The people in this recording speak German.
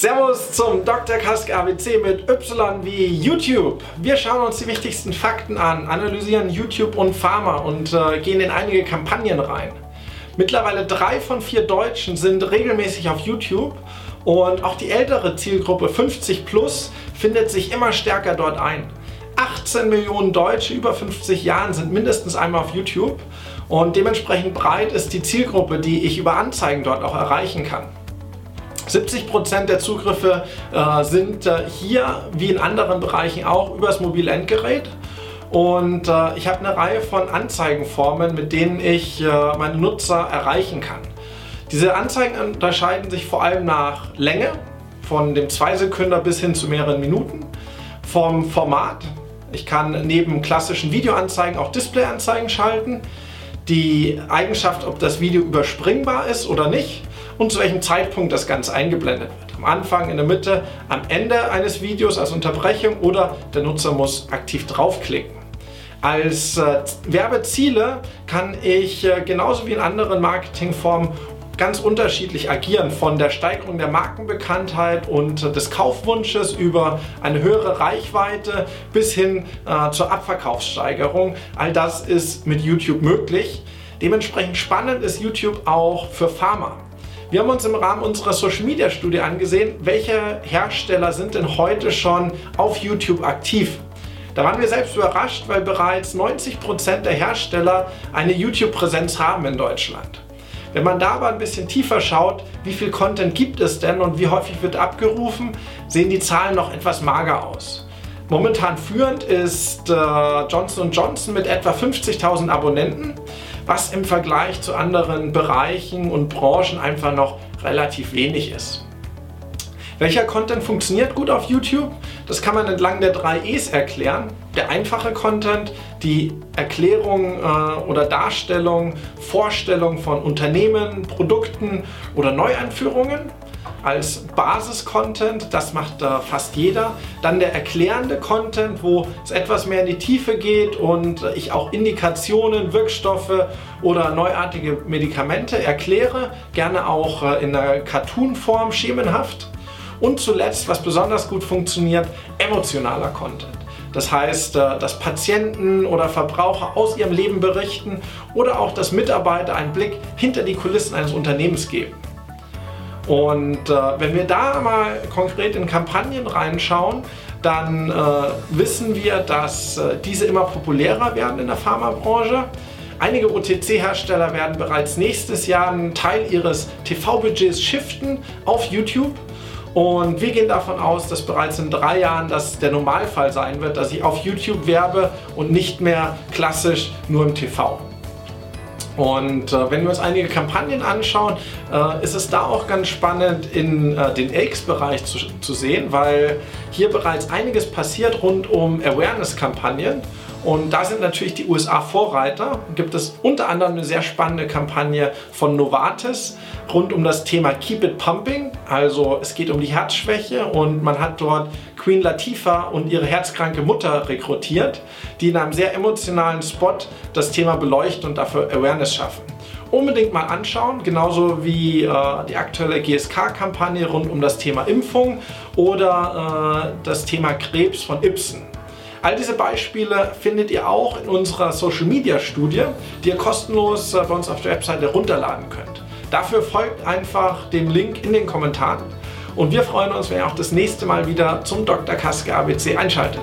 Servus zum Dr. Kask ABC mit Y wie YouTube. Wir schauen uns die wichtigsten Fakten an, analysieren YouTube und Pharma und äh, gehen in einige Kampagnen rein. Mittlerweile drei von vier Deutschen sind regelmäßig auf YouTube und auch die ältere Zielgruppe 50 plus findet sich immer stärker dort ein. 18 Millionen Deutsche über 50 Jahren sind mindestens einmal auf YouTube und dementsprechend breit ist die Zielgruppe, die ich über Anzeigen dort auch erreichen kann. 70% der Zugriffe äh, sind äh, hier wie in anderen Bereichen auch übers mobile Endgerät. Und äh, ich habe eine Reihe von Anzeigenformen, mit denen ich äh, meine Nutzer erreichen kann. Diese Anzeigen unterscheiden sich vor allem nach Länge, von dem 2 Sekunden bis hin zu mehreren Minuten, vom Format. Ich kann neben klassischen Videoanzeigen auch Displayanzeigen schalten. Die Eigenschaft, ob das Video überspringbar ist oder nicht und zu welchem Zeitpunkt das Ganze eingeblendet wird. Am Anfang, in der Mitte, am Ende eines Videos als Unterbrechung oder der Nutzer muss aktiv draufklicken. Als äh, Werbeziele kann ich äh, genauso wie in anderen Marketingformen ganz unterschiedlich agieren, von der Steigerung der Markenbekanntheit und äh, des Kaufwunsches über eine höhere Reichweite bis hin äh, zur Abverkaufssteigerung. All das ist mit YouTube möglich. Dementsprechend spannend ist YouTube auch für Pharma. Wir haben uns im Rahmen unserer Social Media Studie angesehen, welche Hersteller sind denn heute schon auf YouTube aktiv. Da waren wir selbst überrascht, weil bereits 90% der Hersteller eine YouTube-Präsenz haben in Deutschland. Wenn man da aber ein bisschen tiefer schaut, wie viel Content gibt es denn und wie häufig wird abgerufen, sehen die Zahlen noch etwas mager aus. Momentan führend ist äh, Johnson Johnson mit etwa 50.000 Abonnenten was im Vergleich zu anderen Bereichen und Branchen einfach noch relativ wenig ist. Welcher Content funktioniert gut auf YouTube? Das kann man entlang der drei E's erklären. Der einfache Content, die Erklärung äh, oder Darstellung, Vorstellung von Unternehmen, Produkten oder Neueinführungen als Basis-Content, das macht äh, fast jeder. Dann der erklärende Content, wo es etwas mehr in die Tiefe geht und ich auch Indikationen, Wirkstoffe oder neuartige Medikamente erkläre, gerne auch äh, in der Cartoon-Form, schemenhaft. Und zuletzt, was besonders gut funktioniert, emotionaler Content. Das heißt, äh, dass Patienten oder Verbraucher aus ihrem Leben berichten oder auch, dass Mitarbeiter einen Blick hinter die Kulissen eines Unternehmens geben. Und äh, wenn wir da mal konkret in Kampagnen reinschauen, dann äh, wissen wir, dass äh, diese immer populärer werden in der Pharmabranche. Einige OTC-Hersteller werden bereits nächstes Jahr einen Teil ihres TV-Budgets shiften auf YouTube. Und wir gehen davon aus, dass bereits in drei Jahren das der Normalfall sein wird, dass ich auf YouTube werbe und nicht mehr klassisch nur im TV. Und äh, wenn wir uns einige Kampagnen anschauen, äh, ist es da auch ganz spannend in äh, den AX-Bereich zu, zu sehen, weil hier bereits einiges passiert rund um Awareness-Kampagnen. Und da sind natürlich die USA Vorreiter. Gibt es unter anderem eine sehr spannende Kampagne von Novartis rund um das Thema Keep It Pumping. Also es geht um die Herzschwäche und man hat dort Queen Latifah und ihre herzkranke Mutter rekrutiert, die in einem sehr emotionalen Spot das Thema beleuchten und dafür Awareness schaffen unbedingt mal anschauen, genauso wie äh, die aktuelle GSK-Kampagne rund um das Thema Impfung oder äh, das Thema Krebs von Ibsen. All diese Beispiele findet ihr auch in unserer Social Media Studie, die ihr kostenlos äh, bei uns auf der Webseite runterladen könnt. Dafür folgt einfach dem Link in den Kommentaren und wir freuen uns, wenn ihr auch das nächste Mal wieder zum Dr. Kaske ABC einschaltet.